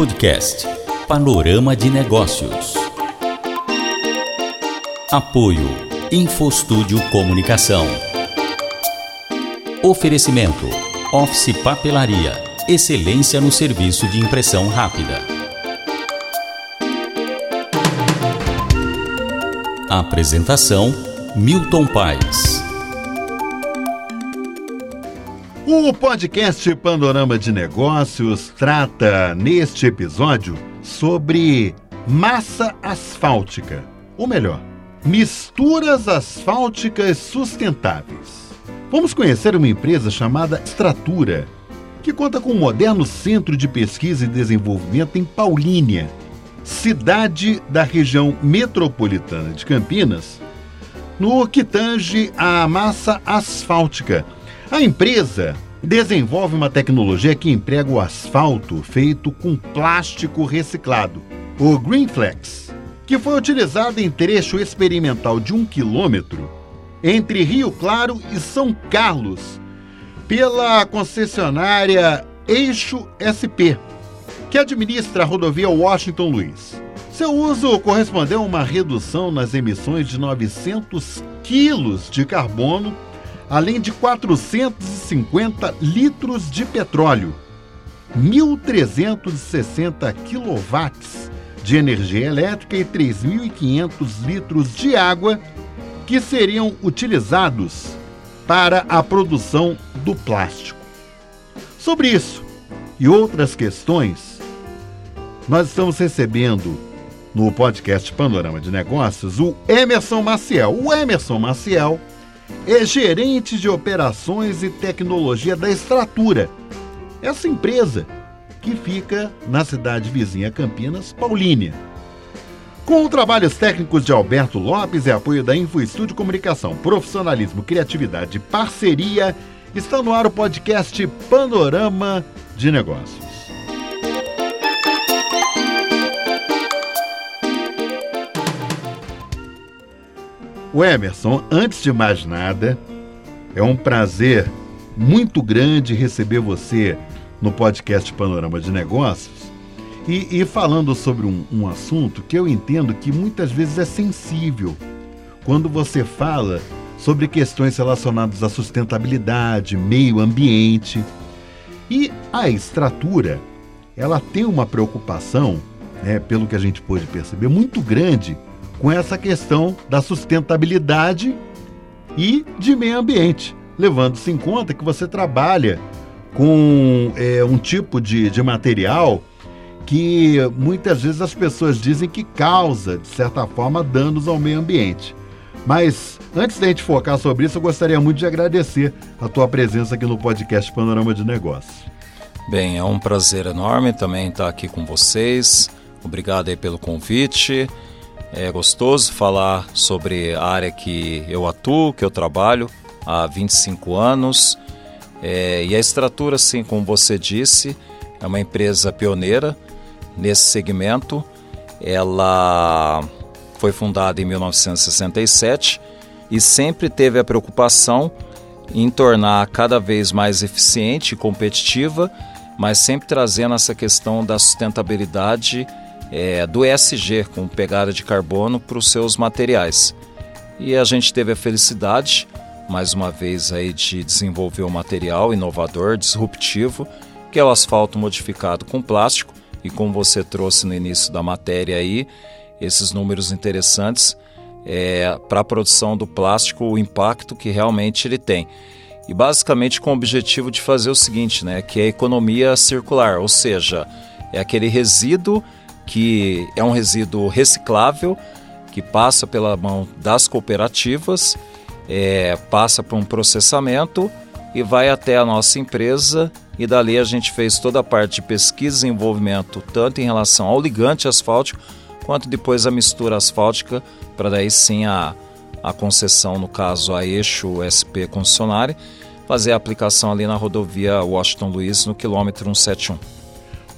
Podcast Panorama de Negócios. Apoio Infostúdio Comunicação. Oferecimento Office Papelaria. Excelência no serviço de impressão rápida. Apresentação Milton Paes. O podcast Panorama de Negócios trata neste episódio sobre massa asfáltica, ou melhor, misturas asfálticas sustentáveis. Vamos conhecer uma empresa chamada Stratura, que conta com um moderno centro de pesquisa e desenvolvimento em Paulínia, cidade da região metropolitana de Campinas, no que tange a massa asfáltica. A empresa desenvolve uma tecnologia que emprega o asfalto feito com plástico reciclado, o Greenflex, que foi utilizado em trecho experimental de um quilômetro entre Rio Claro e São Carlos pela concessionária Eixo SP, que administra a rodovia Washington Luiz. Seu uso correspondeu a uma redução nas emissões de 900 quilos de carbono, além de 450 litros de petróleo, 1.360 quilowatts de energia elétrica e 3.500 litros de água que seriam utilizados para a produção do plástico. Sobre isso e outras questões, nós estamos recebendo no podcast Panorama de Negócios o Emerson Maciel. O Emerson Maciel é gerente de operações e tecnologia da Estratura, essa empresa que fica na cidade vizinha Campinas, Paulínia. Com trabalhos técnicos de Alberto Lopes e apoio da Info Estúdio Comunicação, profissionalismo, criatividade e parceria, está no ar o podcast Panorama de Negócios. O Emerson, antes de mais nada, é um prazer muito grande receber você no podcast Panorama de Negócios e, e falando sobre um, um assunto que eu entendo que muitas vezes é sensível quando você fala sobre questões relacionadas à sustentabilidade, meio ambiente. E a extratura, ela tem uma preocupação, né, pelo que a gente pôde perceber, muito grande com essa questão da sustentabilidade e de meio ambiente, levando-se em conta que você trabalha com é, um tipo de, de material que muitas vezes as pessoas dizem que causa, de certa forma, danos ao meio ambiente. Mas antes da gente focar sobre isso, eu gostaria muito de agradecer a tua presença aqui no podcast Panorama de Negócios. Bem, é um prazer enorme também estar aqui com vocês. Obrigado aí pelo convite. É gostoso falar sobre a área que eu atuo, que eu trabalho há 25 anos. É, e a Estratura, assim como você disse, é uma empresa pioneira nesse segmento. Ela foi fundada em 1967 e sempre teve a preocupação em tornar cada vez mais eficiente e competitiva, mas sempre trazendo essa questão da sustentabilidade é, do ESG, com pegada de carbono para os seus materiais. E a gente teve a felicidade, mais uma vez, aí, de desenvolver um material inovador, disruptivo, que é o asfalto modificado com plástico. E como você trouxe no início da matéria aí, esses números interessantes é, para a produção do plástico, o impacto que realmente ele tem. E basicamente com o objetivo de fazer o seguinte, né, que é a economia circular, ou seja, é aquele resíduo que é um resíduo reciclável que passa pela mão das cooperativas, é, passa por um processamento e vai até a nossa empresa e dali a gente fez toda a parte de pesquisa e desenvolvimento, tanto em relação ao ligante asfáltico, quanto depois a mistura asfáltica, para daí sim a, a concessão, no caso a eixo SP concessionária, fazer a aplicação ali na rodovia Washington Luiz, no quilômetro 171.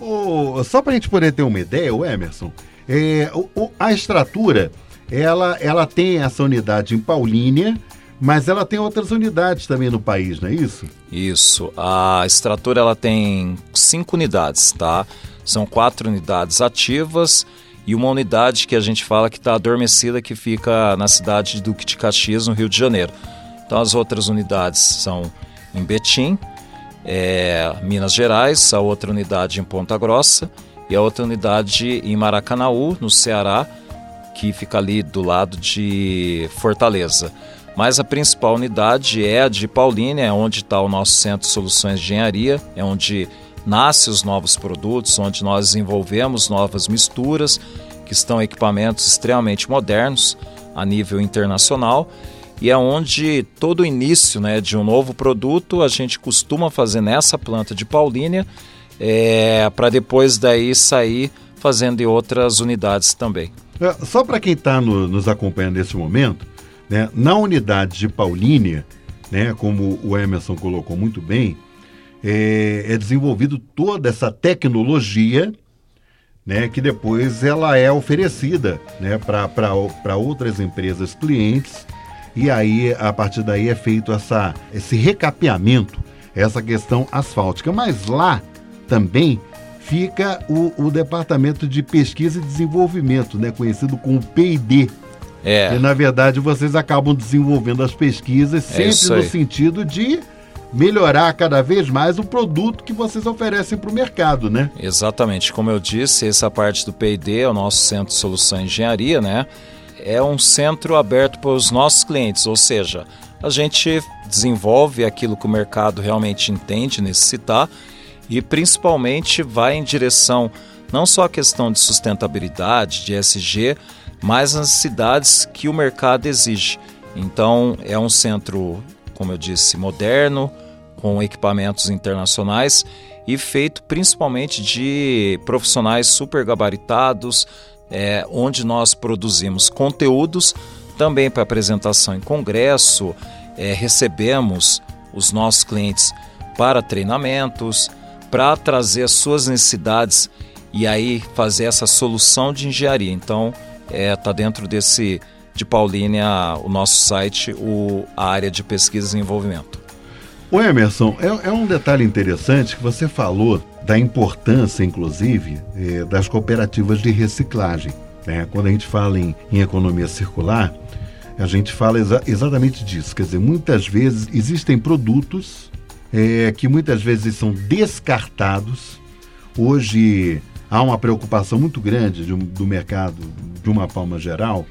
Oh, só para a gente poder ter uma ideia, o Emerson, é, o, a estrutura, ela, ela tem essa unidade em Paulínia, mas ela tem outras unidades também no país, não é isso? Isso. A estrutura ela tem cinco unidades, tá? São quatro unidades ativas e uma unidade que a gente fala que está adormecida, que fica na cidade de Duque de Caxias, no Rio de Janeiro. Então as outras unidades são em Betim, é, Minas Gerais, a outra unidade em Ponta Grossa e a outra unidade em Maracanaú, no Ceará, que fica ali do lado de Fortaleza. Mas a principal unidade é a de Paulínia, é onde está o nosso Centro de Soluções de Engenharia, é onde nascem os novos produtos, onde nós desenvolvemos novas misturas, que estão equipamentos extremamente modernos a nível internacional e é onde todo o início né, de um novo produto a gente costuma fazer nessa planta de Paulínia é, para depois daí sair fazendo em outras unidades também. É, só para quem está no, nos acompanhando nesse momento, né, na unidade de Paulínia, né, como o Emerson colocou muito bem, é, é desenvolvido toda essa tecnologia né, que depois ela é oferecida né, para outras empresas clientes e aí a partir daí é feito essa, esse recapeamento, essa questão asfáltica. Mas lá também fica o, o Departamento de Pesquisa e Desenvolvimento, né, conhecido como PID. É. E na verdade vocês acabam desenvolvendo as pesquisas é sempre é no sentido de melhorar cada vez mais o produto que vocês oferecem para o mercado, né? Exatamente. Como eu disse, essa parte do P&D é o nosso Centro de Solução e Engenharia, né? É um centro aberto para os nossos clientes, ou seja, a gente desenvolve aquilo que o mercado realmente entende necessitar e principalmente vai em direção não só à questão de sustentabilidade, de SG, mas as necessidades que o mercado exige. Então, é um centro, como eu disse, moderno, com equipamentos internacionais e feito principalmente de profissionais super gabaritados, é, onde nós produzimos conteúdos também para apresentação em congresso, é, recebemos os nossos clientes para treinamentos, para trazer as suas necessidades e aí fazer essa solução de engenharia. Então, está é, tá dentro desse de Paulínia, o nosso site, o, a área de pesquisa e desenvolvimento. O Emerson, é, é, um detalhe interessante que você falou da importância, inclusive, é, das cooperativas de reciclagem. Né? Quando a gente fala em, em economia circular, a gente fala exa exatamente disso. Quer dizer, muitas vezes existem produtos é, que muitas vezes são descartados. Hoje há uma preocupação muito grande de, do mercado, de uma forma geral,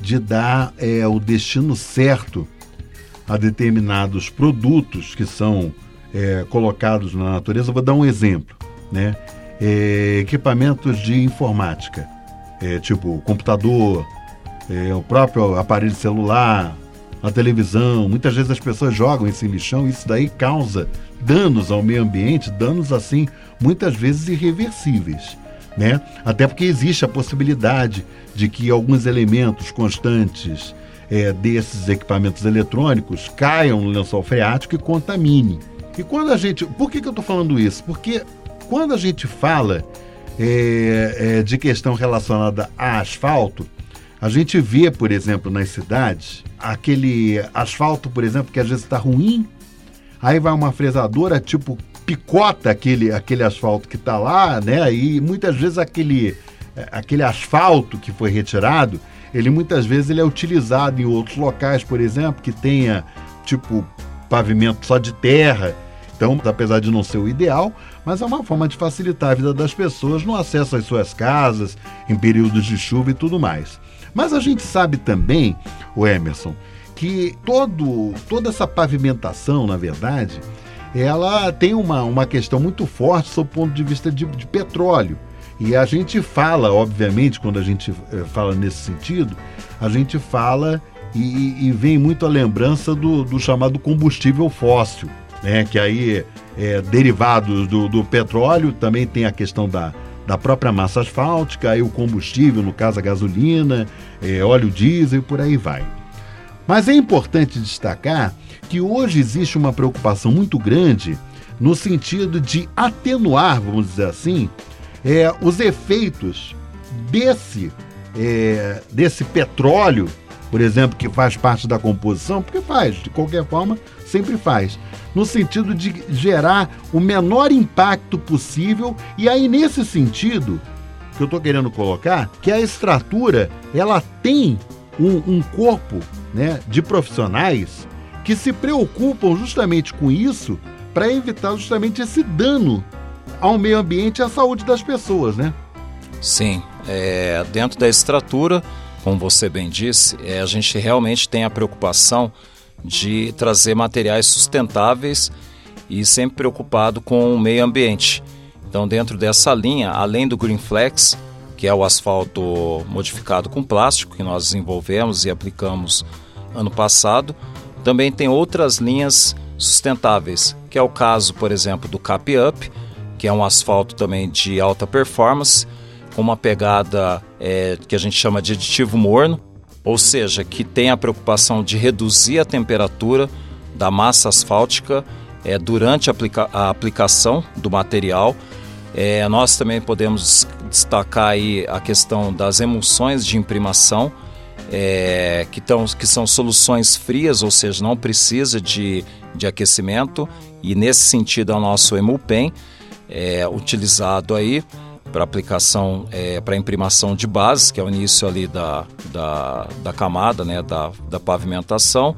de dar é, o destino certo a determinados produtos que são é, colocados na natureza. Vou dar um exemplo, né? É, equipamentos de informática, é, tipo computador, é, o próprio aparelho celular, a televisão. Muitas vezes as pessoas jogam esse lixão e isso daí causa danos ao meio ambiente, danos assim, muitas vezes irreversíveis. Né? Até porque existe a possibilidade de que alguns elementos constantes é, desses equipamentos eletrônicos caiam no lençol freático e contamine. E quando a gente. Por que, que eu estou falando isso? Porque quando a gente fala é, é, de questão relacionada a asfalto, a gente vê, por exemplo, nas cidades, aquele asfalto, por exemplo, que às vezes está ruim, aí vai uma fresadora, tipo, picota aquele, aquele asfalto que está lá, né? E muitas vezes aquele, aquele asfalto que foi retirado, ele muitas vezes ele é utilizado em outros locais, por exemplo, que tenha, tipo, pavimento só de terra. Então, apesar de não ser o ideal, mas é uma forma de facilitar a vida das pessoas no acesso às suas casas, em períodos de chuva e tudo mais. Mas a gente sabe também, o Emerson, que todo, toda essa pavimentação, na verdade, ela tem uma, uma questão muito forte sob o ponto de vista de, de petróleo. E a gente fala, obviamente, quando a gente eh, fala nesse sentido, a gente fala e, e vem muito a lembrança do, do, chamado combustível fóssil, né? que aí é derivado do, do petróleo, também tem a questão da, da própria massa asfáltica, aí o combustível, no caso a gasolina, é, óleo diesel e por aí vai. Mas é importante destacar que hoje existe uma preocupação muito grande no sentido de atenuar, vamos dizer assim, é, os efeitos desse, é, desse petróleo, por exemplo, que faz parte da composição, porque faz, de qualquer forma, sempre faz. No sentido de gerar o menor impacto possível. E aí, nesse sentido, que eu estou querendo colocar, que a extratura ela tem um, um corpo né, de profissionais que se preocupam justamente com isso para evitar justamente esse dano ao meio ambiente e à saúde das pessoas, né? Sim, é, dentro da extratura, como você bem disse, é, a gente realmente tem a preocupação de trazer materiais sustentáveis e sempre preocupado com o meio ambiente. Então, dentro dessa linha, além do Green Flex, que é o asfalto modificado com plástico que nós desenvolvemos e aplicamos ano passado, também tem outras linhas sustentáveis, que é o caso, por exemplo, do Cap Up, que é um asfalto também de alta performance, com uma pegada é, que a gente chama de aditivo morno, ou seja, que tem a preocupação de reduzir a temperatura da massa asfáltica é, durante a, aplica a, aplicação do material. É, nós também podemos destacar aí a questão das emulsões de imprimação, é, que, tão, que são soluções frias, ou seja, não precisa de, de aquecimento, e nesse sentido é o nosso Emulpen, é, utilizado aí para aplicação, é, para imprimação de bases, que é o início ali da, da, da camada, né, da, da pavimentação.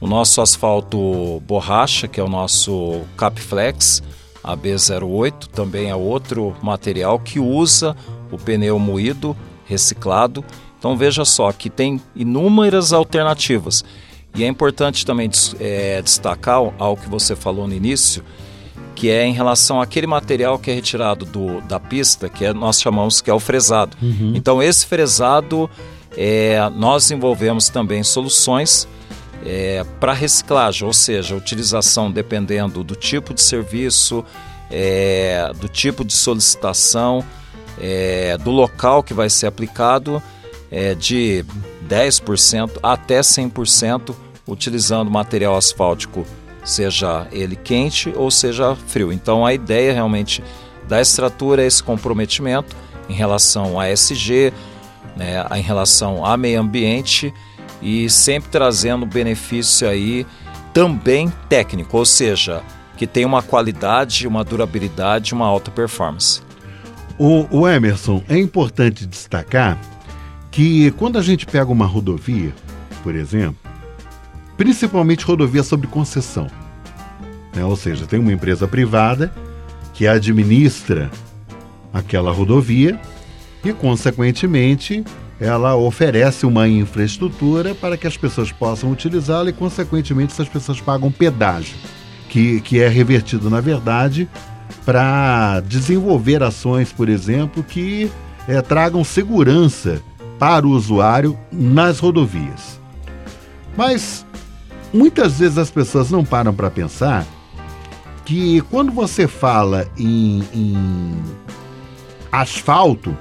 O nosso asfalto borracha, que é o nosso Capflex AB08, também é outro material que usa o pneu moído, reciclado. Então veja só que tem inúmeras alternativas. E é importante também é, destacar algo que você falou no início, que é em relação àquele material que é retirado do, da pista, que é, nós chamamos que é o fresado. Uhum. Então, esse fresado, é, nós desenvolvemos também soluções é, para reciclagem, ou seja, utilização dependendo do tipo de serviço, é, do tipo de solicitação, é, do local que vai ser aplicado, é, de 10% até 100%, utilizando material asfáltico seja ele quente ou seja frio. Então a ideia realmente da extratura é esse comprometimento em relação a SG, né, em relação a meio ambiente e sempre trazendo benefício aí também técnico, ou seja, que tem uma qualidade, uma durabilidade, uma alta performance. O, o Emerson, é importante destacar que quando a gente pega uma rodovia, por exemplo, principalmente rodovia sobre concessão. Né? Ou seja, tem uma empresa privada que administra aquela rodovia e, consequentemente, ela oferece uma infraestrutura para que as pessoas possam utilizá-la e, consequentemente, essas pessoas pagam pedágio, que, que é revertido, na verdade, para desenvolver ações, por exemplo, que é, tragam segurança para o usuário nas rodovias. Mas Muitas vezes as pessoas não param para pensar que quando você fala em, em asfalto,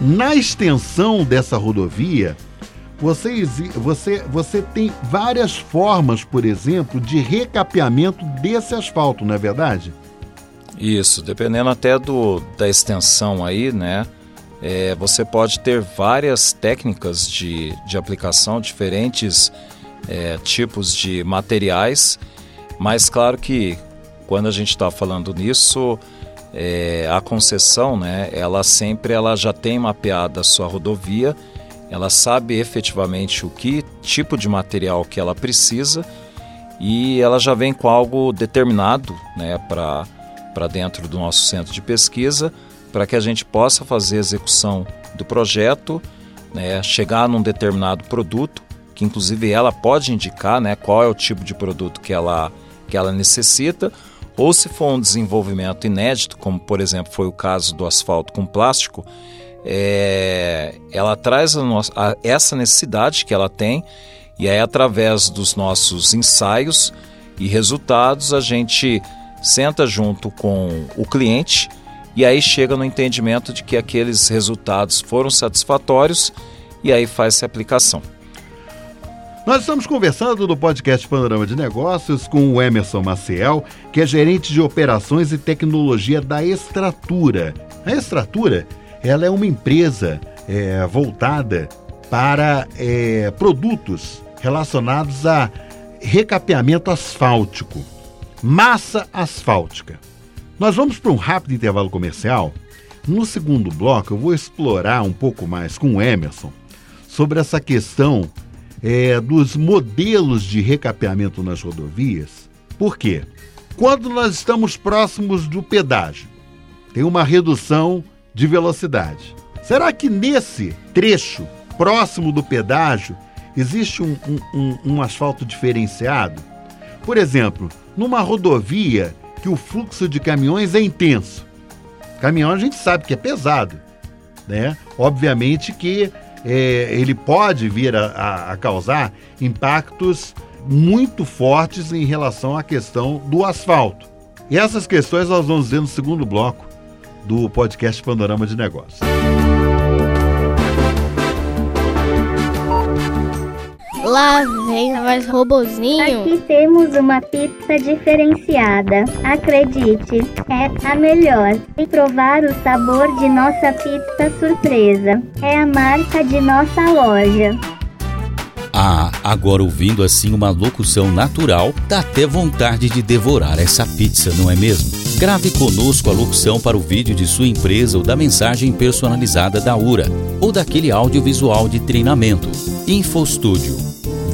na extensão dessa rodovia, você, você, você tem várias formas, por exemplo, de recapeamento desse asfalto, não é verdade? Isso, dependendo até do, da extensão aí, né? É, você pode ter várias técnicas de, de aplicação, diferentes é, tipos de materiais, mas claro que quando a gente está falando nisso, é, a concessão, né, ela sempre ela já tem mapeada a sua rodovia, ela sabe efetivamente o que tipo de material que ela precisa e ela já vem com algo determinado né, para dentro do nosso centro de pesquisa, para que a gente possa fazer a execução do projeto, né, chegar num determinado produto que inclusive ela pode indicar né, qual é o tipo de produto que ela, que ela necessita, ou se for um desenvolvimento inédito, como por exemplo foi o caso do asfalto com plástico, é, ela traz a nossa, a, essa necessidade que ela tem, e aí através dos nossos ensaios e resultados a gente senta junto com o cliente e aí chega no entendimento de que aqueles resultados foram satisfatórios e aí faz-se a aplicação. Nós estamos conversando no podcast Panorama de Negócios com o Emerson Maciel, que é gerente de operações e tecnologia da Extratura. A Extratura ela é uma empresa é, voltada para é, produtos relacionados a recapeamento asfáltico, massa asfáltica. Nós vamos para um rápido intervalo comercial. No segundo bloco, eu vou explorar um pouco mais com o Emerson sobre essa questão é, dos modelos de recapeamento nas rodovias. Por quê? Quando nós estamos próximos do pedágio, tem uma redução de velocidade. Será que nesse trecho próximo do pedágio existe um, um, um, um asfalto diferenciado? Por exemplo, numa rodovia que o fluxo de caminhões é intenso. Caminhão a gente sabe que é pesado, né? Obviamente que é, ele pode vir a, a, a causar impactos muito fortes em relação à questão do asfalto. E essas questões nós vamos ver no segundo bloco do podcast Panorama de Negócios. Lá vem mais robozinho. Aqui temos uma pizza diferenciada. Acredite, é a melhor. E provar o sabor de nossa pizza surpresa. É a marca de nossa loja. Ah, agora ouvindo assim uma locução natural, dá até vontade de devorar essa pizza, não é mesmo? Grave conosco a locução para o vídeo de sua empresa ou da mensagem personalizada da URA ou daquele audiovisual de treinamento. InfoStúdio.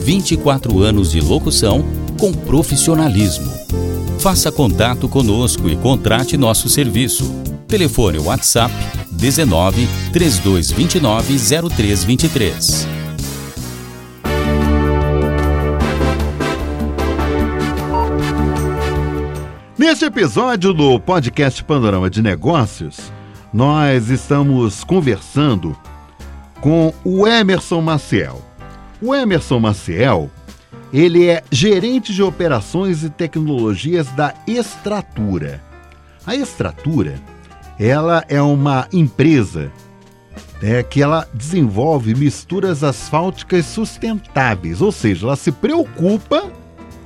24 anos de locução com profissionalismo. Faça contato conosco e contrate nosso serviço. Telefone WhatsApp 19 3229 0323. Neste episódio do podcast Panorama de Negócios, nós estamos conversando com o Emerson Maciel. O Emerson Maciel, ele é gerente de operações e tecnologias da Extratura. A Extratura, ela é uma empresa é, que ela desenvolve misturas asfálticas sustentáveis, ou seja, ela se preocupa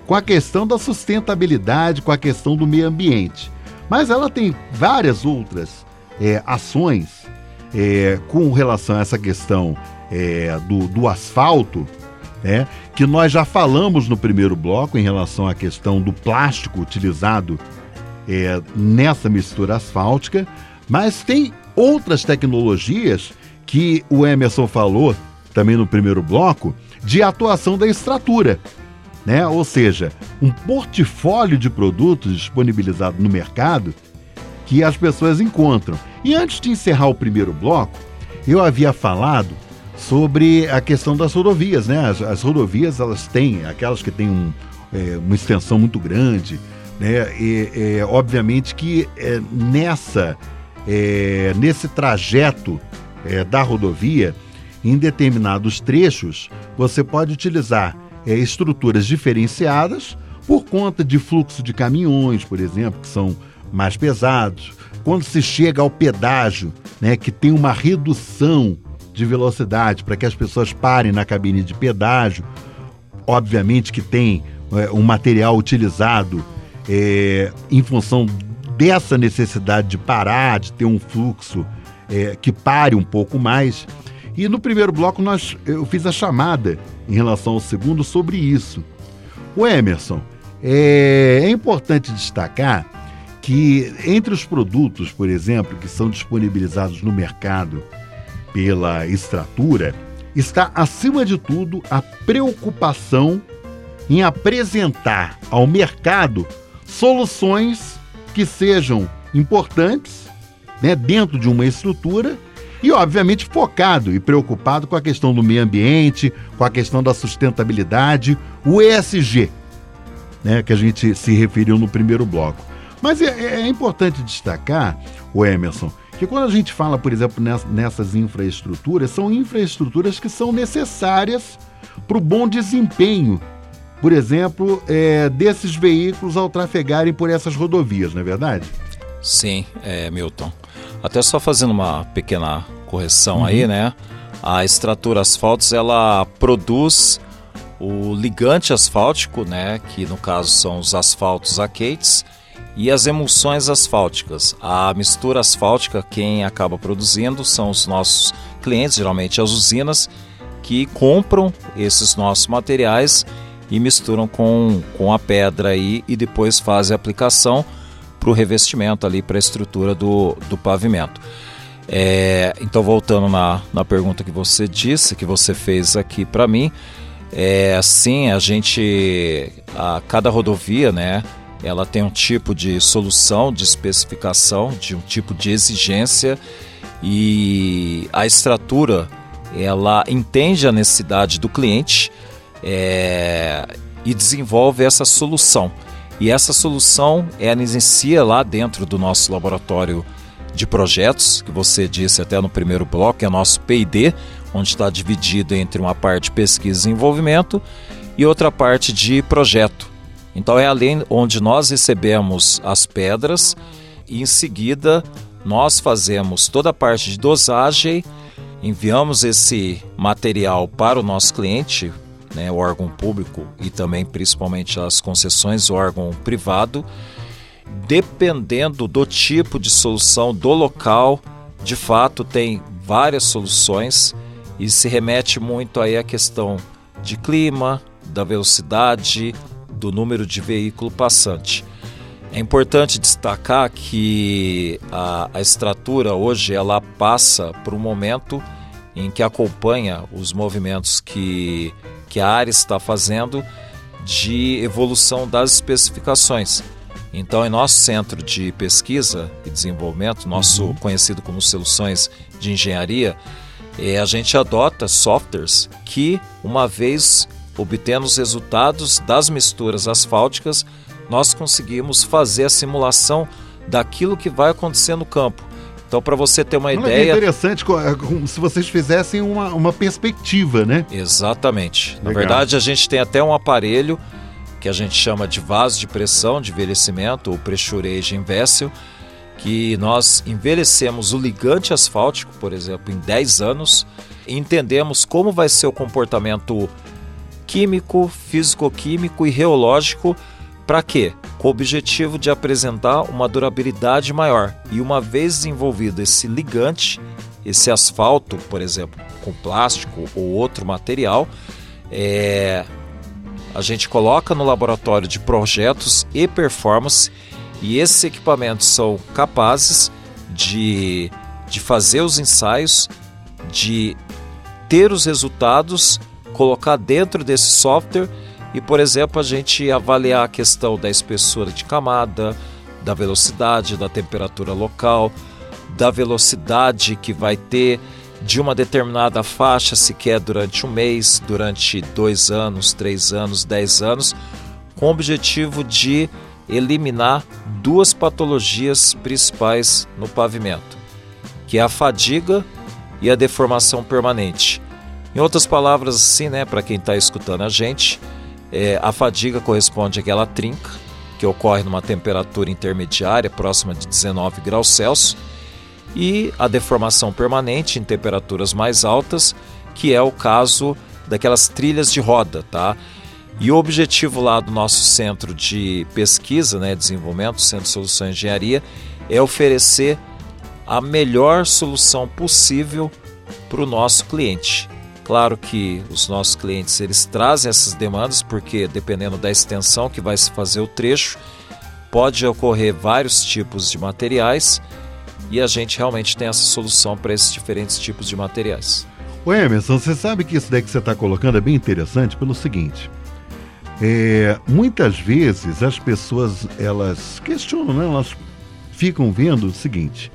com a questão da sustentabilidade, com a questão do meio ambiente. Mas ela tem várias outras é, ações é, com relação a essa questão é, do, do asfalto, né, que nós já falamos no primeiro bloco em relação à questão do plástico utilizado é, nessa mistura asfáltica, mas tem outras tecnologias que o Emerson falou também no primeiro bloco de atuação da extratura. Né? Ou seja, um portfólio de produtos disponibilizado no mercado que as pessoas encontram. E antes de encerrar o primeiro bloco, eu havia falado sobre a questão das rodovias, né? As, as rodovias elas têm aquelas que têm um, é, uma extensão muito grande, né? E é, obviamente que é, nessa é, nesse trajeto é, da rodovia, em determinados trechos, você pode utilizar é, estruturas diferenciadas por conta de fluxo de caminhões, por exemplo, que são mais pesados. Quando se chega ao pedágio, né, que tem uma redução de velocidade para que as pessoas parem na cabine de pedágio. Obviamente que tem é, um material utilizado é, em função dessa necessidade de parar, de ter um fluxo é, que pare um pouco mais. E no primeiro bloco nós, eu fiz a chamada em relação ao segundo sobre isso. O Emerson, é, é importante destacar que entre os produtos, por exemplo, que são disponibilizados no mercado pela estrutura, está, acima de tudo, a preocupação em apresentar ao mercado soluções que sejam importantes né, dentro de uma estrutura e, obviamente, focado e preocupado com a questão do meio ambiente, com a questão da sustentabilidade, o ESG, né, que a gente se referiu no primeiro bloco. Mas é, é importante destacar, o Emerson, porque quando a gente fala, por exemplo, nessas infraestruturas, são infraestruturas que são necessárias para o bom desempenho, por exemplo, é, desses veículos ao trafegarem por essas rodovias, não é verdade? Sim, é, Milton. Até só fazendo uma pequena correção uhum. aí, né? A extratura asfaltos ela produz o ligante asfáltico, né? Que no caso são os asfaltos aqueites e as emulsões asfálticas. A mistura asfáltica, quem acaba produzindo são os nossos clientes, geralmente as usinas, que compram esses nossos materiais e misturam com, com a pedra aí e depois fazem a aplicação para o revestimento ali, para a estrutura do, do pavimento. É, então, voltando na, na pergunta que você disse, que você fez aqui para mim, é assim, a gente, a cada rodovia, né, ela tem um tipo de solução, de especificação, de um tipo de exigência e a estrutura, ela entende a necessidade do cliente é, e desenvolve essa solução. E essa solução ela inicia lá dentro do nosso laboratório de projetos, que você disse até no primeiro bloco, é nosso P&D, onde está dividido entre uma parte pesquisa e desenvolvimento e outra parte de projeto. Então é além onde nós recebemos as pedras e em seguida nós fazemos toda a parte de dosagem, enviamos esse material para o nosso cliente, né, o órgão público e também principalmente as concessões, o órgão privado, dependendo do tipo de solução do local, de fato tem várias soluções e se remete muito aí à questão de clima, da velocidade, do número de veículo passante. É importante destacar que a, a estrutura hoje ela passa por um momento em que acompanha os movimentos que que a área está fazendo de evolução das especificações. Então, em nosso centro de pesquisa e desenvolvimento, nosso uhum. conhecido como soluções de engenharia, é, a gente adota softwares que, uma vez obtendo os resultados das misturas asfálticas, nós conseguimos fazer a simulação daquilo que vai acontecer no campo. Então, para você ter uma Olha ideia. É interessante se vocês fizessem uma, uma perspectiva, né? Exatamente. Legal. Na verdade, a gente tem até um aparelho que a gente chama de vaso de pressão de envelhecimento, o Pressuration Vessel, que nós envelhecemos o ligante asfáltico, por exemplo, em 10 anos, e entendemos como vai ser o comportamento químico, físico-químico e reológico para quê? Com o objetivo de apresentar uma durabilidade maior. E uma vez desenvolvido esse ligante, esse asfalto, por exemplo, com plástico ou outro material, é, a gente coloca no laboratório de projetos e performance e esses equipamentos são capazes de, de fazer os ensaios, de ter os resultados, colocar dentro desse software e, por exemplo, a gente avaliar a questão da espessura de camada, da velocidade, da temperatura local, da velocidade que vai ter de uma determinada faixa, se quer durante um mês, durante dois anos, três anos, dez anos, com o objetivo de eliminar duas patologias principais no pavimento, que é a fadiga e a deformação permanente. Em outras palavras, assim, né, para quem está escutando a gente, é, a fadiga corresponde àquela trinca, que ocorre numa temperatura intermediária, próxima de 19 graus Celsius, e a deformação permanente em temperaturas mais altas, que é o caso daquelas trilhas de roda, tá? E o objetivo lá do nosso centro de pesquisa, né, desenvolvimento, Centro de Soluções de Engenharia, é oferecer a melhor solução possível para o nosso cliente. Claro que os nossos clientes eles trazem essas demandas porque dependendo da extensão que vai se fazer o trecho, pode ocorrer vários tipos de materiais e a gente realmente tem essa solução para esses diferentes tipos de materiais. O Emerson, você sabe que isso daí que você está colocando é bem interessante pelo seguinte. É, muitas vezes as pessoas elas questionam, né? elas ficam vendo o seguinte: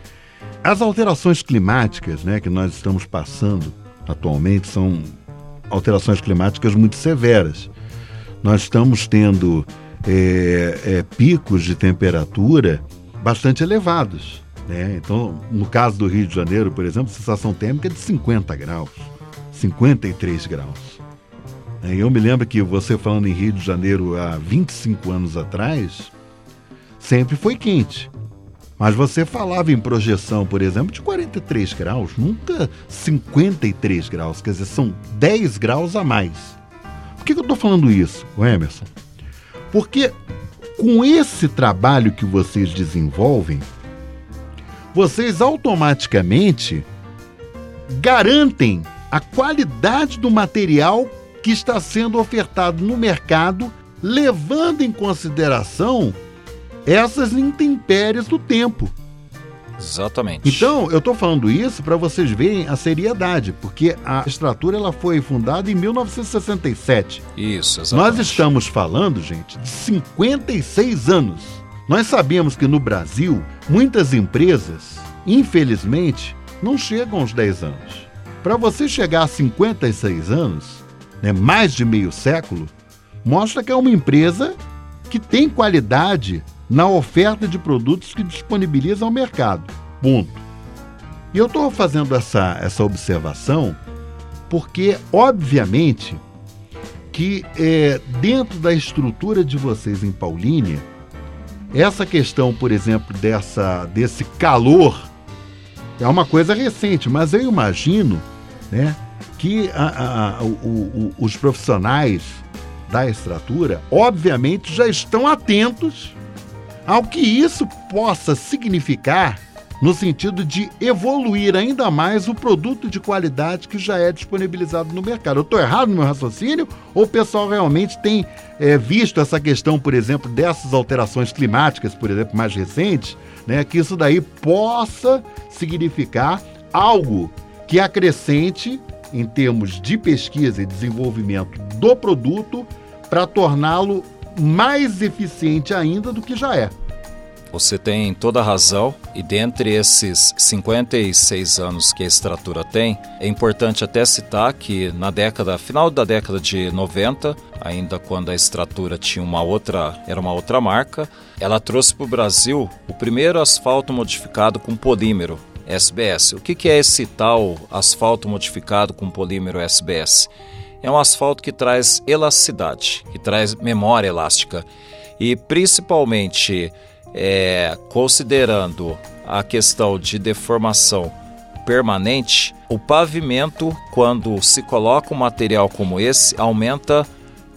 as alterações climáticas né, que nós estamos passando atualmente são alterações climáticas muito severas. Nós estamos tendo é, é, picos de temperatura bastante elevados. Né? Então, no caso do Rio de Janeiro, por exemplo, a sensação térmica é de 50 graus, 53 graus. É, eu me lembro que você falando em Rio de Janeiro há 25 anos atrás, sempre foi quente. Mas você falava em projeção, por exemplo, de 43 graus, nunca 53 graus, quer dizer, são 10 graus a mais. Por que, eu estou falando isso, Emerson? Porque com esse trabalho que vocês desenvolvem, vocês automaticamente garantem a qualidade do material que está sendo ofertado no mercado, levando em consideração essas intempéries do tempo. Exatamente. Então, eu estou falando isso para vocês verem a seriedade, porque a estrutura ela foi fundada em 1967. Isso, exatamente. Nós estamos falando, gente, de 56 anos. Nós sabemos que no Brasil, muitas empresas, infelizmente, não chegam aos 10 anos. Para você chegar a 56 anos, né, mais de meio século, mostra que é uma empresa que tem qualidade na oferta de produtos que disponibiliza ao mercado. Ponto. E eu estou fazendo essa, essa observação porque, obviamente, que é, dentro da estrutura de vocês em Paulínia, essa questão, por exemplo, dessa, desse calor é uma coisa recente, mas eu imagino né, que a, a, o, o, os profissionais da extratura, obviamente, já estão atentos ao que isso possa significar no sentido de evoluir ainda mais o produto de qualidade que já é disponibilizado no mercado. Eu estou errado no meu raciocínio ou o pessoal realmente tem é, visto essa questão, por exemplo, dessas alterações climáticas, por exemplo, mais recentes, né, que isso daí possa significar algo que acrescente em termos de pesquisa e desenvolvimento do produto para torná-lo mais eficiente ainda do que já é. Você tem toda a razão, e dentre esses 56 anos que a Extratura tem, é importante até citar que na década, final da década de 90, ainda quando a Extratura tinha uma outra, era uma outra marca, ela trouxe para o Brasil o primeiro asfalto modificado com polímero, SBS. O que é esse tal asfalto modificado com polímero SBS? É um asfalto que traz elasticidade, que traz memória elástica e principalmente é, considerando a questão de deformação permanente, o pavimento, quando se coloca um material como esse, aumenta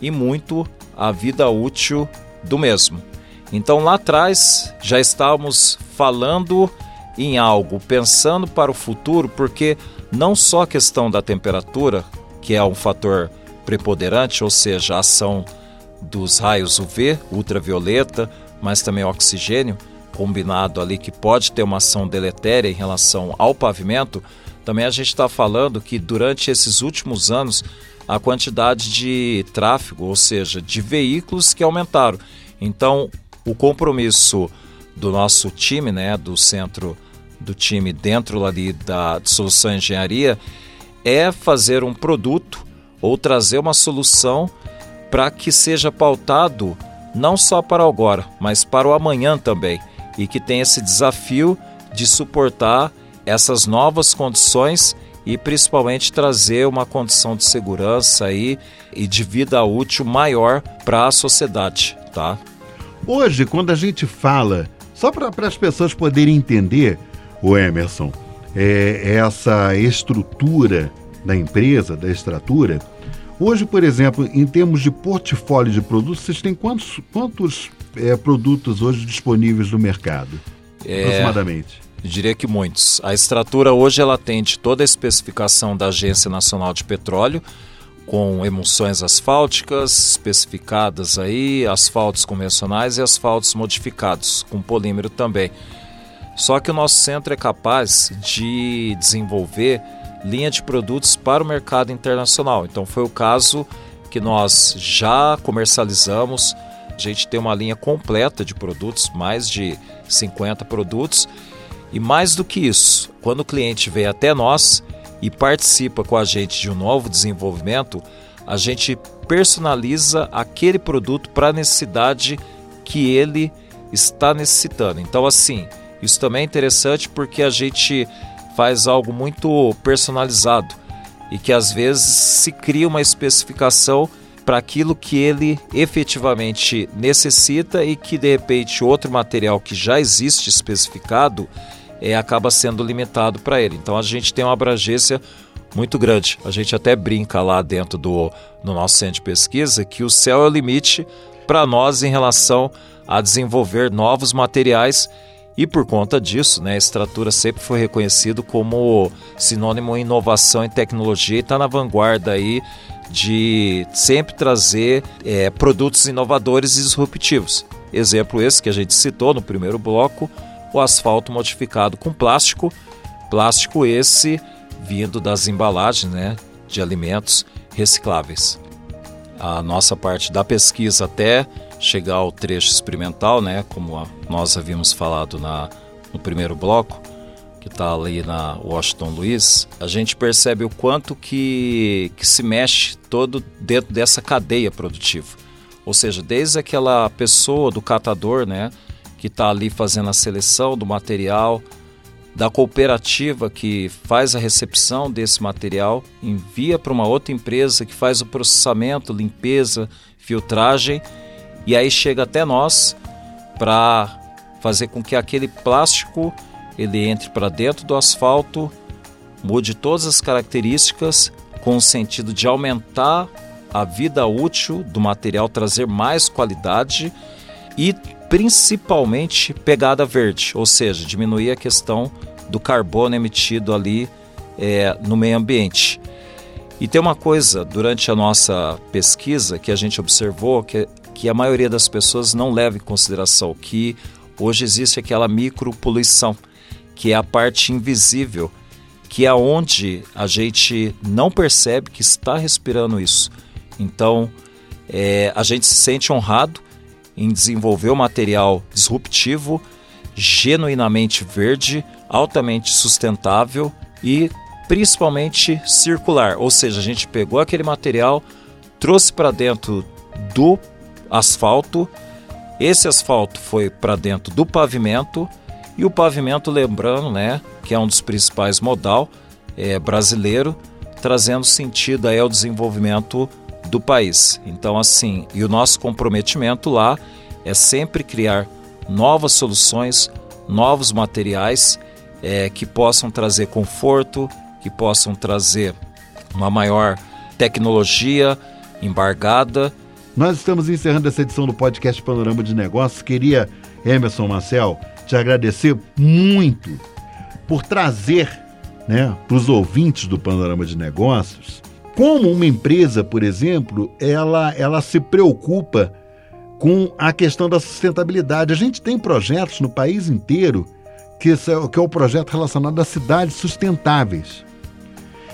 e muito a vida útil do mesmo. Então lá atrás já estávamos falando em algo, pensando para o futuro, porque não só a questão da temperatura, que é um fator preponderante, ou seja, a ação dos raios UV, ultravioleta, mas também oxigênio, combinado ali que pode ter uma ação deletéria em relação ao pavimento, também a gente está falando que durante esses últimos anos a quantidade de tráfego, ou seja, de veículos que aumentaram. Então, o compromisso do nosso time, né, do centro do time dentro ali da solução engenharia, é fazer um produto ou trazer uma solução para que seja pautado não só para agora, mas para o amanhã também, e que tem esse desafio de suportar essas novas condições e principalmente trazer uma condição de segurança e de vida útil maior para a sociedade, tá? Hoje, quando a gente fala, só para as pessoas poderem entender, o Emerson, é, essa estrutura da empresa, da estrutura, Hoje, por exemplo, em termos de portfólio de produtos, vocês têm quantos, quantos é, produtos hoje disponíveis no mercado, é, aproximadamente? Diria que muitos. A Extratura hoje ela atende toda a especificação da Agência Nacional de Petróleo, com emulsões asfálticas especificadas aí, asfaltos convencionais e asfaltos modificados, com polímero também. Só que o nosso centro é capaz de desenvolver linha de produtos para o mercado internacional. Então foi o caso que nós já comercializamos. A gente tem uma linha completa de produtos, mais de 50 produtos. E mais do que isso, quando o cliente vem até nós e participa com a gente de um novo desenvolvimento, a gente personaliza aquele produto para a necessidade que ele está necessitando. Então, assim, isso também é interessante porque a gente faz algo muito personalizado e que às vezes se cria uma especificação para aquilo que ele efetivamente necessita e que de repente outro material que já existe especificado é, acaba sendo limitado para ele. Então a gente tem uma abrangência muito grande. A gente até brinca lá dentro do no nosso centro de pesquisa que o céu é o limite para nós em relação a desenvolver novos materiais e por conta disso, né, a Extratura sempre foi reconhecido como sinônimo de inovação em tecnologia e está na vanguarda aí de sempre trazer é, produtos inovadores e disruptivos. Exemplo esse que a gente citou no primeiro bloco, o asfalto modificado com plástico, plástico esse vindo das embalagens né, de alimentos recicláveis. A nossa parte da pesquisa até chegar ao trecho experimental, né, como nós havíamos falado na, no primeiro bloco, que está ali na Washington Luiz, a gente percebe o quanto que, que se mexe todo dentro dessa cadeia produtiva. Ou seja, desde aquela pessoa do catador, né, que está ali fazendo a seleção do material, da cooperativa que faz a recepção desse material, envia para uma outra empresa que faz o processamento, limpeza, filtragem e aí chega até nós para fazer com que aquele plástico ele entre para dentro do asfalto, mude todas as características com o sentido de aumentar a vida útil do material, trazer mais qualidade e principalmente pegada verde, ou seja, diminuir a questão do carbono emitido ali é, no meio ambiente. E tem uma coisa durante a nossa pesquisa que a gente observou que, que a maioria das pessoas não leva em consideração que hoje existe aquela micropoluição que é a parte invisível, que é onde a gente não percebe que está respirando isso. Então, é, a gente se sente honrado em desenvolver um material disruptivo, genuinamente verde, altamente sustentável e principalmente circular. Ou seja, a gente pegou aquele material, trouxe para dentro do asfalto, esse asfalto foi para dentro do pavimento e o pavimento, lembrando, né, que é um dos principais modal é, brasileiro, trazendo sentido aí ao desenvolvimento do país. Então, assim, e o nosso comprometimento lá é sempre criar novas soluções, novos materiais é, que possam trazer conforto, que possam trazer uma maior tecnologia embargada. Nós estamos encerrando essa edição do podcast Panorama de Negócios. Queria, Emerson Marcel, te agradecer muito por trazer né, para os ouvintes do Panorama de Negócios como uma empresa, por exemplo, ela, ela se preocupa com a questão da sustentabilidade. A gente tem projetos no país inteiro que, que é o projeto relacionado às cidades sustentáveis.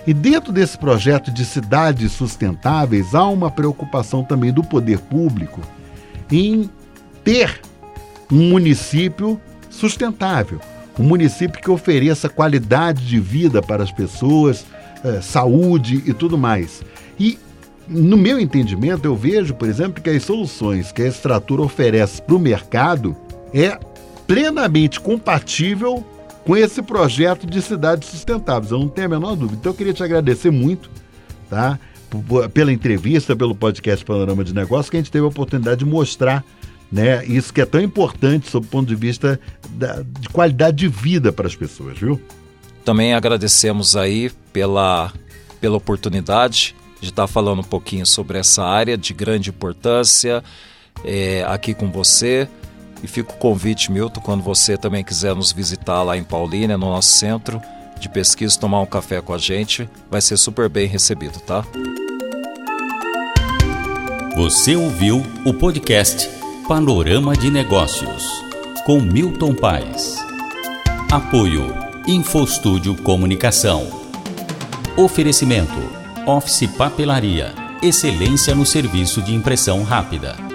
E dentro desse projeto de cidades sustentáveis, há uma preocupação também do poder público em ter um município sustentável, um município que ofereça qualidade de vida para as pessoas, é, saúde e tudo mais. E, no meu entendimento, eu vejo, por exemplo, que as soluções que a Extratura oferece para o mercado é plenamente compatível com esse projeto de cidades sustentáveis. Eu não tenho a menor dúvida. Então, eu queria te agradecer muito, tá? Pela entrevista, pelo podcast Panorama de Negócios, que a gente teve a oportunidade de mostrar né? Isso que é tão importante sob o ponto de vista da, de qualidade de vida para as pessoas, viu? Também agradecemos aí pela, pela oportunidade de estar falando um pouquinho sobre essa área de grande importância é, aqui com você. E fica o convite, Milton, quando você também quiser nos visitar lá em Paulínia, no nosso centro de pesquisa, tomar um café com a gente, vai ser super bem recebido, tá? Você ouviu o podcast Panorama de Negócios, com Milton Paes. Apoio Infostúdio Comunicação. Oferecimento Office Papelaria. Excelência no serviço de impressão rápida.